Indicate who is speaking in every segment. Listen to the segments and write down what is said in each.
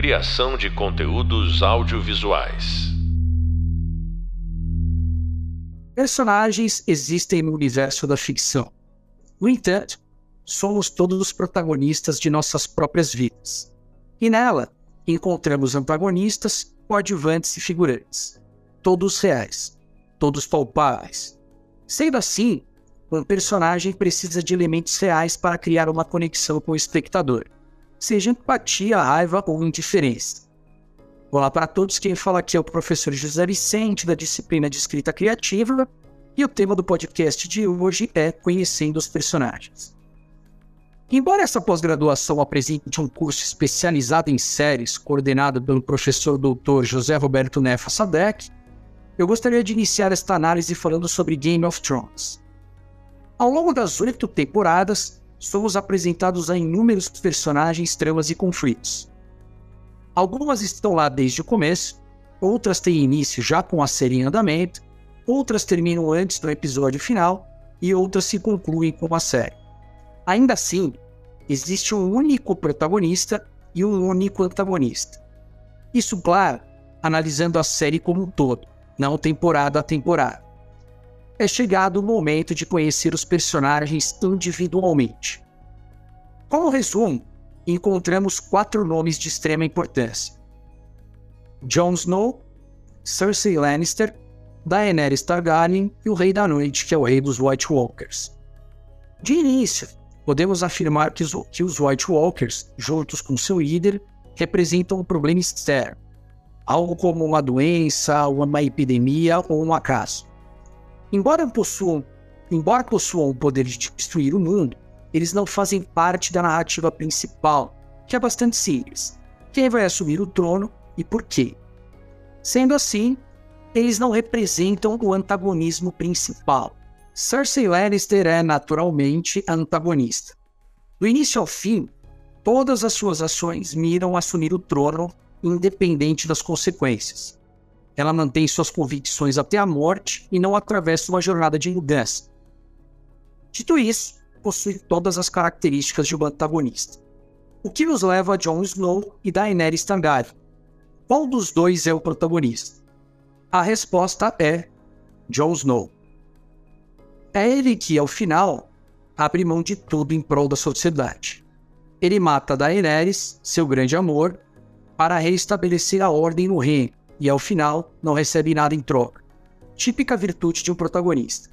Speaker 1: Criação de conteúdos audiovisuais.
Speaker 2: Personagens existem no universo da ficção. No entanto, somos todos os protagonistas de nossas próprias vidas. E nela, encontramos antagonistas, coadjuvantes e figurantes. Todos reais, todos palpáveis. Sendo assim, um personagem precisa de elementos reais para criar uma conexão com o espectador, seja empatia, raiva ou indiferença. Olá para todos, quem fala aqui é o professor José Vicente, da disciplina de escrita criativa, e o tema do podcast de hoje é Conhecendo os Personagens. Embora essa pós-graduação apresente um curso especializado em séries, coordenado pelo professor doutor José Roberto Nefa Sadek, eu gostaria de iniciar esta análise falando sobre Game of Thrones. Ao longo das oito temporadas, somos apresentados a inúmeros personagens, tramas e conflitos. Algumas estão lá desde o começo, outras têm início já com a série em andamento, outras terminam antes do episódio final e outras se concluem com a série. Ainda assim, existe um único protagonista e um único antagonista. Isso, claro, analisando a série como um todo, não temporada a temporada é chegado o momento de conhecer os personagens individualmente. Como resumo, encontramos quatro nomes de extrema importância: Jon Snow, Cersei Lannister, Daenerys Targaryen e o Rei da Noite, que é o Rei dos White Walkers. De início, podemos afirmar que os, que os White Walkers, juntos com seu líder, representam um problema externo, algo como uma doença, uma epidemia ou um acaso. Embora possuam, embora possuam o poder de destruir o mundo, eles não fazem parte da narrativa principal, que é bastante simples. Quem vai assumir o trono e por quê? Sendo assim, eles não representam o antagonismo principal. Cersei Lannister é naturalmente antagonista. Do início ao fim, todas as suas ações miram assumir o trono, independente das consequências. Ela mantém suas convicções até a morte e não atravessa uma jornada de mudança. Dito isso, possui todas as características de um antagonista. O que nos leva a Jon Snow e Daenerys Targaryen? Qual dos dois é o protagonista? A resposta é Jon Snow. É ele que, ao final, abre mão de tudo em prol da sociedade. Ele mata Daenerys, seu grande amor, para restabelecer a ordem no reino e ao final não recebe nada em troca. Típica virtude de um protagonista.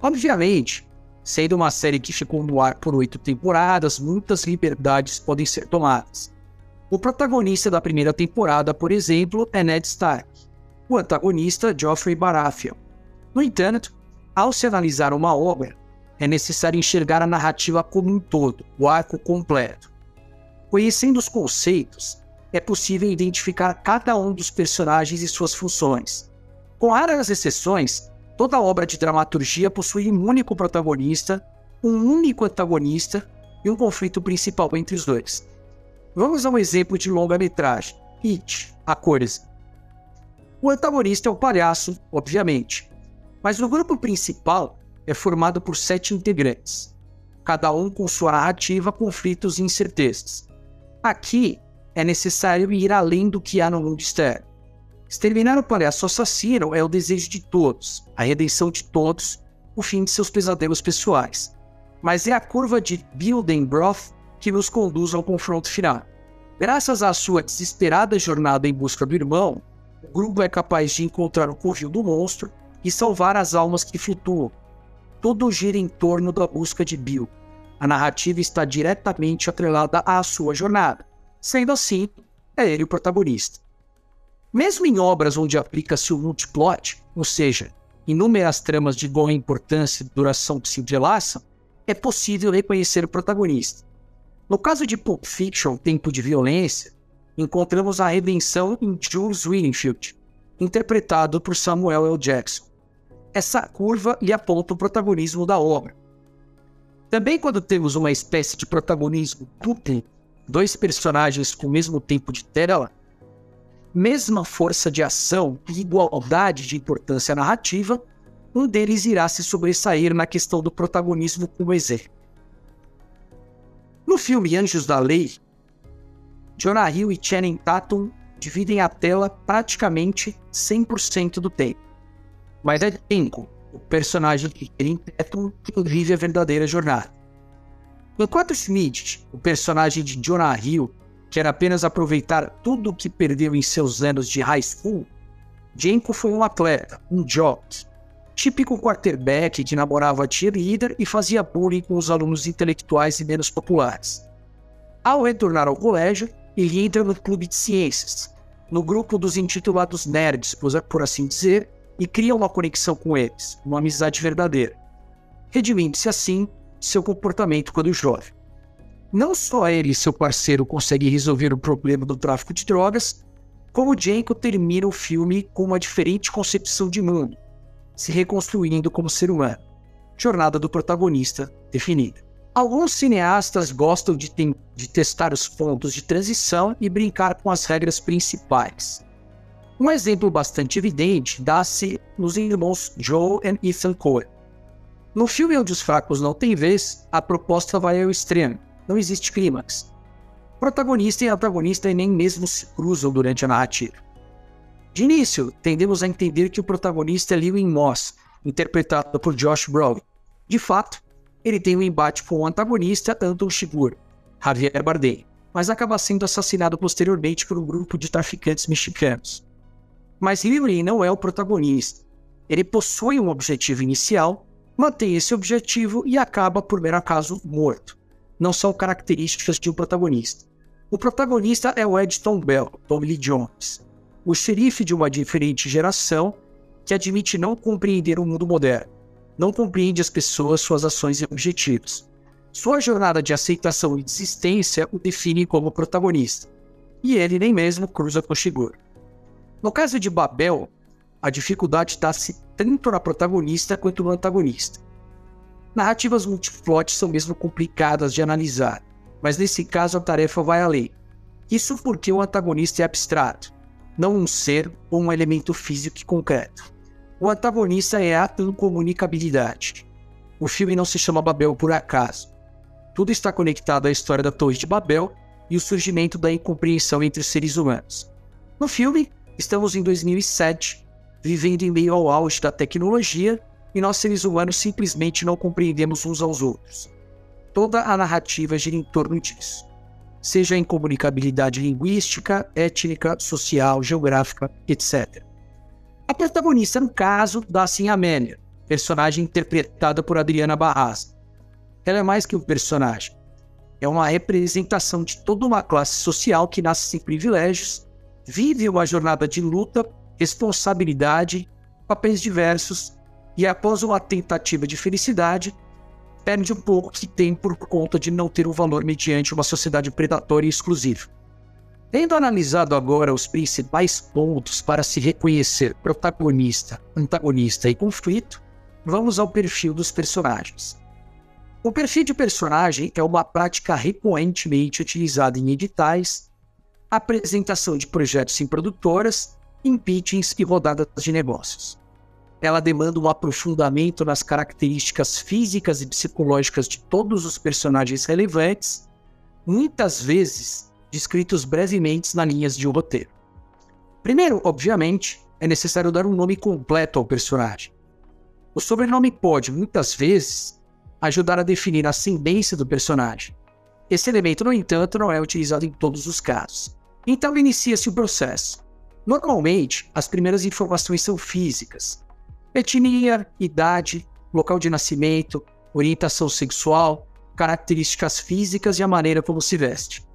Speaker 2: Obviamente, sendo uma série que ficou no ar por oito temporadas, muitas liberdades podem ser tomadas. O protagonista da primeira temporada, por exemplo, é Ned Stark. O antagonista, Joffrey Baratheon. No entanto, ao se analisar uma obra, é necessário enxergar a narrativa como um todo, o arco completo. Conhecendo os conceitos, é possível identificar cada um dos personagens e suas funções. Com raras exceções, toda obra de dramaturgia possui um único protagonista, um único antagonista e um conflito principal entre os dois. Vamos a um exemplo de longa-metragem: It, a cores. O antagonista é o palhaço, obviamente, mas o grupo principal é formado por sete integrantes, cada um com sua narrativa, conflitos e incertezas. Aqui, é necessário ir além do que há no mundo externo. Exterminar o palhaço assassino é o desejo de todos, a redenção de todos, o fim de seus pesadelos pessoais. Mas é a curva de Bildenbroth que nos conduz ao confronto final. Graças à sua desesperada jornada em busca do irmão, o grupo é capaz de encontrar o covil do monstro e salvar as almas que flutuam. Tudo gira em torno da busca de Bill. A narrativa está diretamente atrelada à sua jornada. Sendo assim, é ele o protagonista. Mesmo em obras onde aplica-se o multiplot, ou seja, inúmeras tramas de boa importância e duração que se entrelaçam, é possível reconhecer o protagonista. No caso de Pulp Fiction, Tempo de Violência, encontramos a redenção em Jules Winfield, interpretado por Samuel L. Jackson. Essa curva lhe aponta o protagonismo da obra. Também quando temos uma espécie de protagonismo duplo dois personagens com o mesmo tempo de tela, mesma força de ação e igualdade de importância narrativa, um deles irá se sobressair na questão do protagonismo como exemplo. No filme Anjos da Lei, Jonah Hill e Channing Tatum dividem a tela praticamente 100% do tempo. Mas é Jenko, o personagem de Channing Tatum, que vive a verdadeira jornada. Enquanto Schmidt, o personagem de Jonah Hill, quer apenas aproveitar tudo o que perdeu em seus anos de high school, Jenko foi um atleta, um jockey, típico quarterback que namorava cheerleader e fazia bullying com os alunos intelectuais e menos populares. Ao retornar ao colégio, ele entra no clube de ciências, no grupo dos intitulados nerds, por assim dizer, e cria uma conexão com eles, uma amizade verdadeira, redimindo-se assim seu comportamento quando jovem. Não só ele e seu parceiro conseguem resolver o problema do tráfico de drogas, como Jenko termina o filme com uma diferente concepção de mundo, se reconstruindo como ser humano. Jornada do protagonista definida. Alguns cineastas gostam de, de, testar os pontos de transição e brincar com as regras principais. Um exemplo bastante evidente dá-se nos irmãos Joe e Ethan Coen. No filme onde os fracos não têm vez, a proposta vai ao extremo. Não existe clímax. Protagonista e antagonista nem mesmo se cruzam durante a narrativa. De início, tendemos a entender que o protagonista é Lewin Moss, interpretado por Josh Brolin. De fato, ele tem um embate com o antagonista Anton Chigurh, Javier Bardem, mas acaba sendo assassinado posteriormente por um grupo de traficantes mexicanos. Mas Lewin não é o protagonista. Ele possui um objetivo inicial, mantém esse objetivo e acaba, por mero acaso, morto. Não são características de um protagonista. O protagonista é o Edson Bell, Tommy Lee Jones, o xerife de uma diferente geração que admite não compreender o mundo moderno, não compreende as pessoas, suas ações e objetivos. Sua jornada de aceitação e desistência o define como protagonista, e ele nem mesmo cruza com Shigur. No caso de Babel, a dificuldade dá-se tanto na protagonista quanto no antagonista. Narrativas multiplot são mesmo complicadas de analisar, mas nesse caso a tarefa vai além. Isso porque o antagonista é abstrato, não um ser ou um elemento físico e concreto. O antagonista é a incomunicabilidade. O filme não se chama Babel por acaso. Tudo está conectado à história da Torre de Babel e o surgimento da incompreensão entre os seres humanos. No filme, estamos em 2007, vivendo em meio ao auge da tecnologia e nós seres humanos simplesmente não compreendemos uns aos outros. Toda a narrativa gira em torno disso seja em comunicabilidade linguística, étnica, social, geográfica, etc. A protagonista, no caso, Sim Amélia, personagem interpretada por Adriana Barras. Ela é mais que um personagem. É uma representação de toda uma classe social que nasce sem privilégios, vive uma jornada de luta, responsabilidade, papéis diversos e, após uma tentativa de felicidade, perde um pouco que tem por conta de não ter um valor mediante uma sociedade predatória e exclusiva. Tendo analisado agora os principais pontos para se reconhecer protagonista, antagonista e conflito, vamos ao perfil dos personagens. O perfil de personagem é uma prática recorrentemente utilizada em editais, apresentação de projetos em produtoras, em pitchings e rodadas de negócios ela demanda um aprofundamento nas características físicas e psicológicas de todos os personagens relevantes, muitas vezes descritos brevemente nas linhas de um roteiro. Primeiro, obviamente, é necessário dar um nome completo ao personagem. O sobrenome pode, muitas vezes, ajudar a definir a ascendência do personagem. Esse elemento, no entanto, não é utilizado em todos os casos. Então inicia-se o processo. Normalmente, as primeiras informações são físicas, etnia, idade, local de nascimento, orientação sexual, características físicas e a maneira como se veste.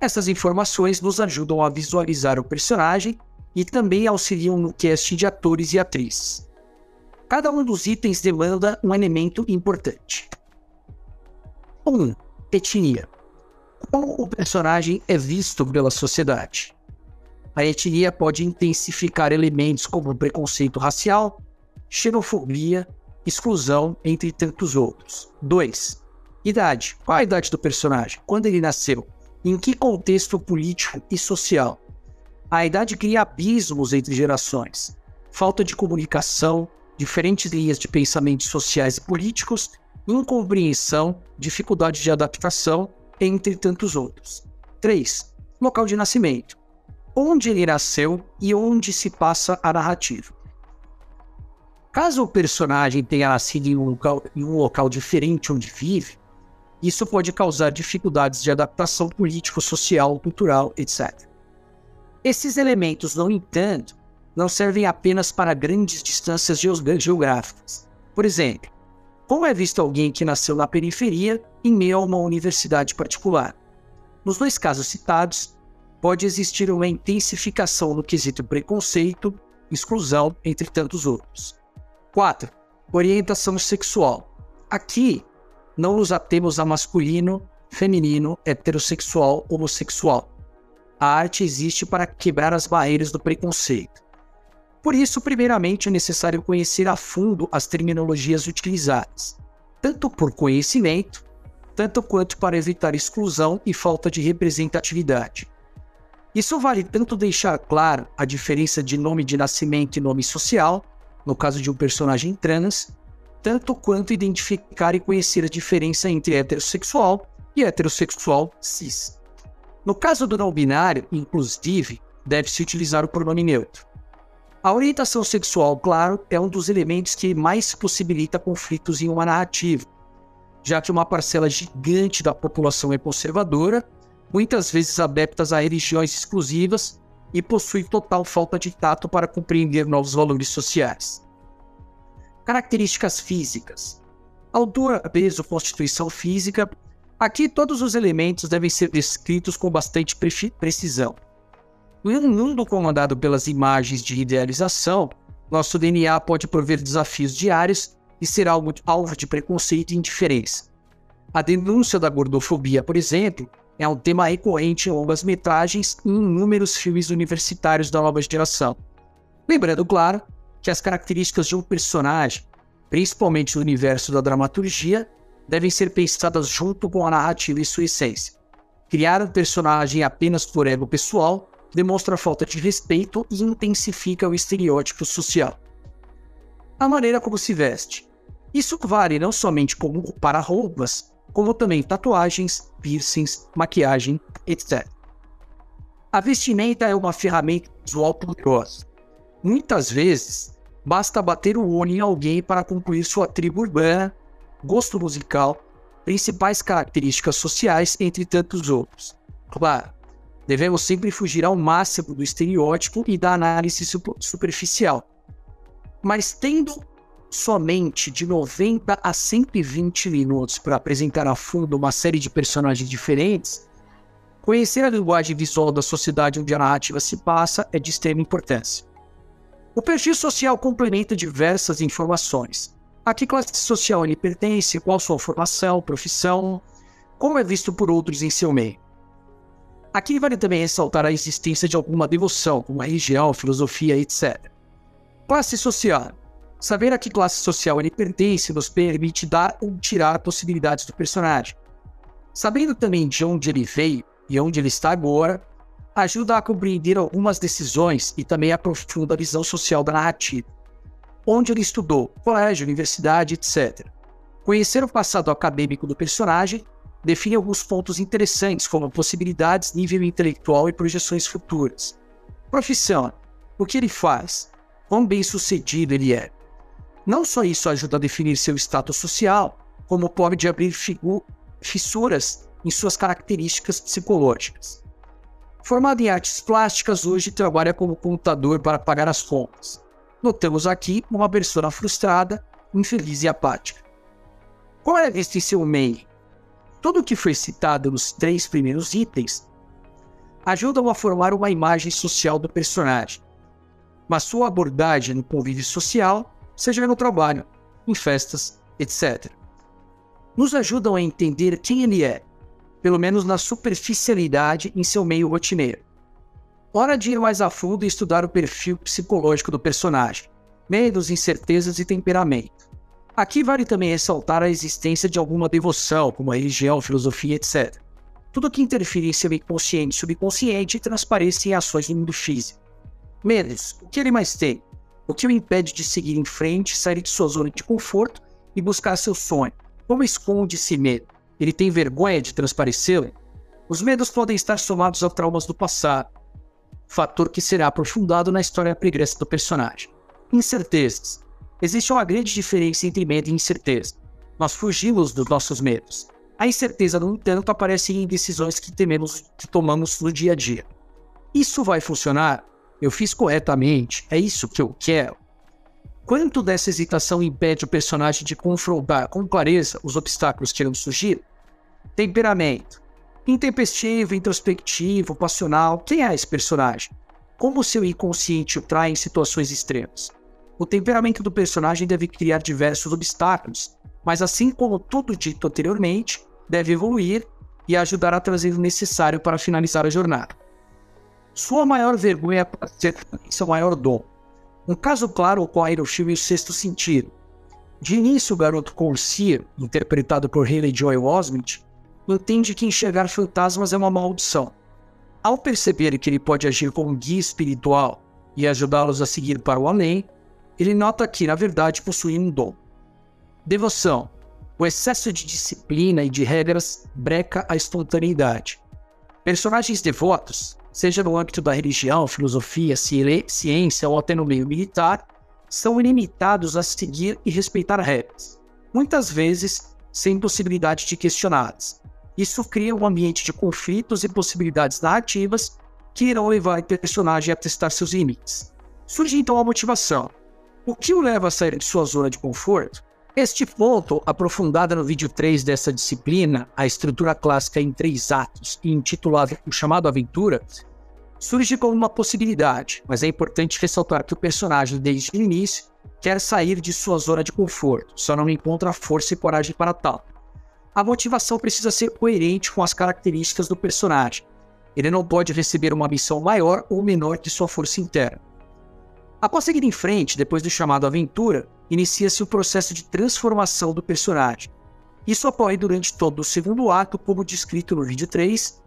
Speaker 2: Essas informações nos ajudam a visualizar o personagem e também auxiliam no casting de atores e atrizes. Cada um dos itens demanda um elemento importante. 1. Um, etnia. Como o personagem é visto pela sociedade? A etnia pode intensificar elementos como preconceito racial, xenofobia, exclusão, entre tantos outros. 2. Idade. Qual a idade do personagem? Quando ele nasceu? Em que contexto político e social? A idade cria abismos entre gerações. Falta de comunicação, diferentes linhas de pensamentos sociais e políticos, incompreensão, dificuldade de adaptação, entre tantos outros. 3. local de nascimento, onde ele nasceu e onde se passa a narrativa. Caso o personagem tenha nascido em um local, em um local diferente onde vive, isso pode causar dificuldades de adaptação político, social, cultural, etc. Esses elementos, no entanto, não servem apenas para grandes distâncias geográficas. Por exemplo, como é visto alguém que nasceu na periferia em meio a uma universidade particular? Nos dois casos citados, pode existir uma intensificação no quesito preconceito, exclusão, entre tantos outros. 4. Orientação sexual. Aqui, não nos atemos a masculino, feminino, heterossexual, homossexual. A arte existe para quebrar as barreiras do preconceito. Por isso, primeiramente, é necessário conhecer a fundo as terminologias utilizadas, tanto por conhecimento, tanto quanto para evitar exclusão e falta de representatividade. Isso vale tanto deixar claro a diferença de nome de nascimento e nome social, no caso de um personagem trans, tanto quanto identificar e conhecer a diferença entre heterossexual e heterossexual cis. No caso do não binário, inclusive, deve-se utilizar o pronome neutro. A orientação sexual, claro, é um dos elementos que mais possibilita conflitos em uma narrativa, já que uma parcela gigante da população é conservadora, muitas vezes adeptas a religiões exclusivas e possui total falta de tato para compreender novos valores sociais. Características físicas: altura, peso, constituição física. Aqui todos os elementos devem ser descritos com bastante precisão. Em um mundo comandado pelas imagens de idealização, nosso DNA pode prover desafios diários e ser alvo de preconceito e indiferença. A denúncia da gordofobia, por exemplo, é um tema recorrente em longas metragens e em inúmeros filmes universitários da nova geração. Lembrando, claro, que as características de um personagem, principalmente no universo da dramaturgia, devem ser pensadas junto com a narrativa e sua essência. Criar um personagem apenas por ego pessoal demonstra falta de respeito e intensifica o estereótipo social. A maneira como se veste. Isso vale não somente como para roupas, como também tatuagens, piercings, maquiagem, etc. A vestimenta é uma ferramenta visual poderosa Muitas vezes, basta bater o olho em alguém para concluir sua tribo urbana, gosto musical, principais características sociais, entre tantos outros. Claro, devemos sempre fugir ao máximo do estereótipo e da análise superficial. Mas tendo somente de 90 a 120 minutos para apresentar a fundo uma série de personagens diferentes, conhecer a linguagem visual da sociedade onde a narrativa se passa é de extrema importância. O perfil social complementa diversas informações. A que classe social ele pertence, qual sua formação, profissão, como é visto por outros em seu meio. Aqui vale também ressaltar a existência de alguma devoção, como religião, filosofia, etc. Classe social. Saber a que classe social ele pertence nos permite dar ou tirar possibilidades do personagem. Sabendo também de onde ele veio e onde ele está agora, ajuda a compreender algumas decisões e também aprofunda a visão social da narrativa. Onde ele estudou, colégio, universidade, etc. Conhecer o passado acadêmico do personagem define alguns pontos interessantes, como possibilidades, nível intelectual e projeções futuras. Profissão: o que ele faz? Quão bem sucedido ele é? Não só isso ajuda a definir seu status social, como pode abrir fissuras em suas características psicológicas. Formado em artes plásticas, hoje trabalha como computador para pagar as contas. Notamos aqui uma persona frustrada, infeliz e apática. Qual é este seu meio? Tudo o que foi citado nos três primeiros itens ajudam a formar uma imagem social do personagem, mas sua abordagem no convívio social, seja no trabalho, em festas, etc., nos ajudam a entender quem ele é pelo menos na superficialidade em seu meio rotineiro. Hora de ir mais a fundo e estudar o perfil psicológico do personagem, medos, incertezas e temperamento. Aqui vale também ressaltar a existência de alguma devoção, como a religião, filosofia, etc. Tudo que interfere em seu inconsciente e subconsciente transparece em ações no mundo físico. Medos, o que ele mais tem? O que o impede de seguir em frente, sair de sua zona de conforto e buscar seu sonho? Como esconde esse medo? Ele tem vergonha de transparecê-lo? Os medos podem estar somados a traumas do passado, fator que será aprofundado na história pregressa do personagem. Incertezas. Existe uma grande diferença entre medo e incerteza. Nós fugimos dos nossos medos. A incerteza, no entanto, aparece em decisões que tememos que tomamos no dia a dia. Isso vai funcionar? Eu fiz corretamente? É isso que eu quero? Quanto dessa hesitação impede o personagem de confrontar com clareza os obstáculos que irão surgir? Temperamento. Intempestivo, introspectivo, passional. Quem é esse personagem? Como seu inconsciente o trai em situações extremas? O temperamento do personagem deve criar diversos obstáculos, mas assim como tudo dito anteriormente, deve evoluir e ajudar a trazer o necessário para finalizar a jornada. Sua maior vergonha pode ser seu maior dom. Um caso claro ocorre no filme O Sexto Sentido. De início, o garoto Corsia, interpretado por Haley Joel Osment, entende que enxergar fantasmas é uma maldição. Ao perceber que ele pode agir como guia espiritual e ajudá-los a seguir para o além, ele nota que, na verdade, possui um dom. Devoção. O excesso de disciplina e de regras breca a espontaneidade. Personagens devotos, seja no âmbito da religião, filosofia, ciência ou até no meio militar, são ilimitados a seguir e respeitar regras, muitas vezes sem possibilidade de questioná-las. Isso cria um ambiente de conflitos e possibilidades narrativas que irão levar o personagem a testar seus limites. Surge então a motivação. O que o leva a sair de sua zona de conforto? Este ponto, aprofundado no vídeo 3 dessa disciplina, a estrutura clássica em três atos e intitulado O Chamado Aventura, surge como uma possibilidade, mas é importante ressaltar que o personagem, desde o início, quer sair de sua zona de conforto, só não encontra força e coragem para tal. A motivação precisa ser coerente com as características do personagem. Ele não pode receber uma missão maior ou menor de sua força interna. Após seguir em frente, depois do chamado aventura, inicia-se o processo de transformação do personagem. Isso ocorre durante todo o segundo ato, como descrito no vídeo 3,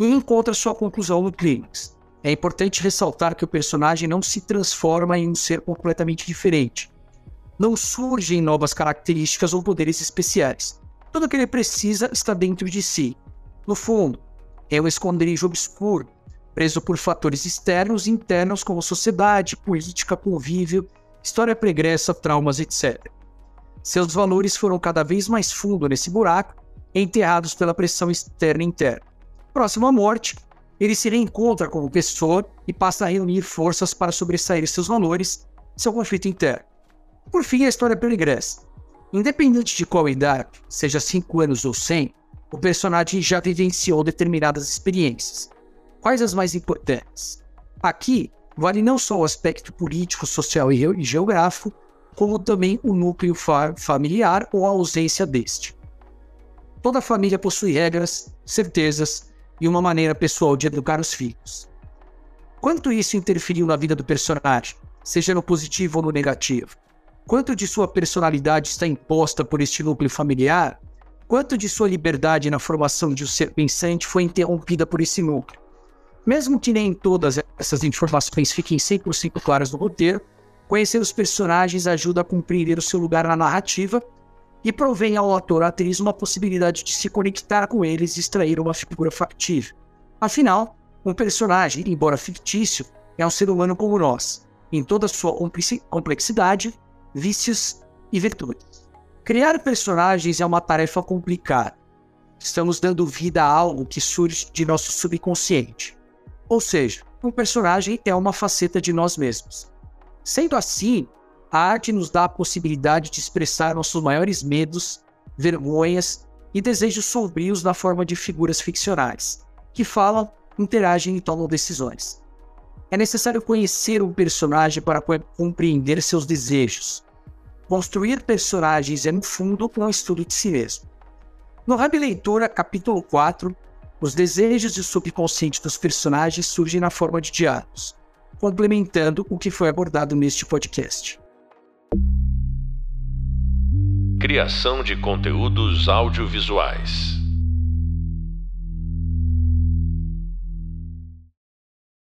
Speaker 2: e encontra sua conclusão no clímax. É importante ressaltar que o personagem não se transforma em um ser completamente diferente. Não surgem novas características ou poderes especiais. Tudo o que ele precisa está dentro de si. No fundo, é um esconderijo obscuro, preso por fatores externos e internos como sociedade, política, convívio, história pregressa, traumas, etc. Seus valores foram cada vez mais fundo nesse buraco, enterrados pela pressão externa e interna. Próximo à morte, ele se reencontra com o pessoa e passa a reunir forças para sobressair seus valores, seu conflito interno. Por fim, a história pregressa. Independente de qual idade, seja 5 anos ou 100, o personagem já vivenciou determinadas experiências, Quais as mais importantes? Aqui vale não só o aspecto político, social e geográfico, como também o núcleo fa familiar ou a ausência deste. Toda família possui regras, certezas e uma maneira pessoal de educar os filhos. Quanto isso interferiu na vida do personagem, seja no positivo ou no negativo? Quanto de sua personalidade está imposta por este núcleo familiar? Quanto de sua liberdade na formação de um ser pensante foi interrompida por esse núcleo? Mesmo que nem todas essas informações fiquem 100% claras no roteiro, conhecer os personagens ajuda a compreender o seu lugar na narrativa e provém ao ator atriz uma possibilidade de se conectar com eles e extrair uma figura factível. Afinal, um personagem, embora fictício, é um ser humano como nós, em toda sua complexidade, vícios e virtudes. Criar personagens é uma tarefa complicada. Estamos dando vida a algo que surge de nosso subconsciente. Ou seja, um personagem é uma faceta de nós mesmos. Sendo assim, a arte nos dá a possibilidade de expressar nossos maiores medos, vergonhas e desejos sombrios na forma de figuras ficcionais, que falam, interagem e tomam decisões. É necessário conhecer um personagem para compreender seus desejos. Construir personagens é, no fundo, um estudo de si mesmo. No Rabi Leitura, capítulo 4, os desejos e o subconsciente dos personagens surgem na forma de diálogos, complementando o que foi abordado neste podcast.
Speaker 1: Criação de conteúdos audiovisuais.